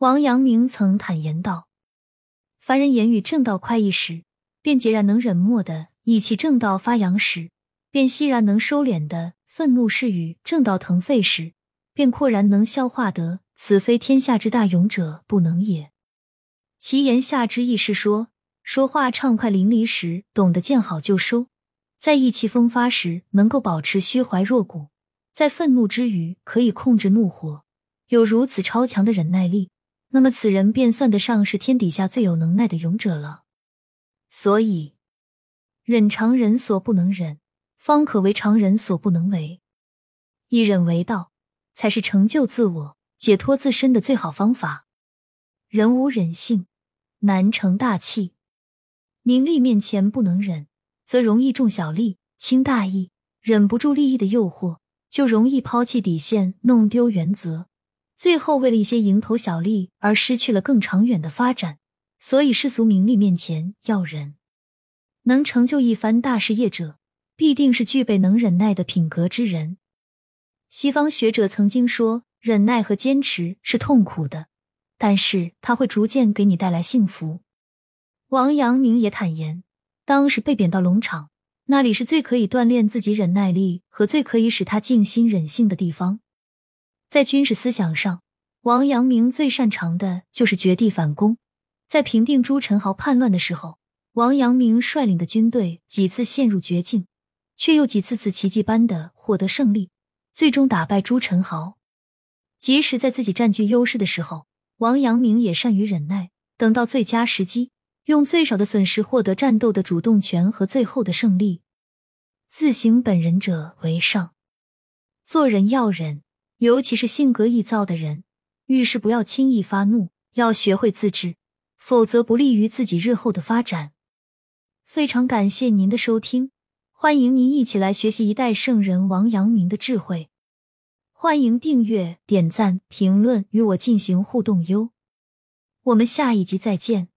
王阳明曾坦言道：“凡人言语正道快意时，便截然能忍默的；意气正道发扬时，便息然能收敛的；愤怒是与正道腾沸时，便阔然能消化得。此非天下之大勇者不能也。”其言下之意是说，说话畅快淋漓时，懂得见好就收；在意气风发时，能够保持虚怀若谷；在愤怒之余，可以控制怒火，有如此超强的忍耐力。那么此人便算得上是天底下最有能耐的勇者了。所以，忍常人所不能忍，方可为常人所不能为。以忍为道，才是成就自我、解脱自身的最好方法。人无忍性，难成大器。名利面前不能忍，则容易重小利、轻大义；忍不住利益的诱惑，就容易抛弃底线，弄丢原则。最后，为了一些蝇头小利而失去了更长远的发展，所以世俗名利面前要忍。能成就一番大事业者，必定是具备能忍耐的品格之人。西方学者曾经说，忍耐和坚持是痛苦的，但是它会逐渐给你带来幸福。王阳明也坦言，当时被贬到龙场，那里是最可以锻炼自己忍耐力和最可以使他静心忍性的地方。在军事思想上，王阳明最擅长的就是绝地反攻。在平定朱宸濠叛乱的时候，王阳明率领的军队几次陷入绝境，却又几次次奇迹般的获得胜利，最终打败朱宸濠。即使在自己占据优势的时候，王阳明也善于忍耐，等到最佳时机，用最少的损失获得战斗的主动权和最后的胜利。自省本人者为上，做人要忍。尤其是性格易躁的人，遇事不要轻易发怒，要学会自制，否则不利于自己日后的发展。非常感谢您的收听，欢迎您一起来学习一代圣人王阳明的智慧。欢迎订阅、点赞、评论，与我进行互动哟。我们下一集再见。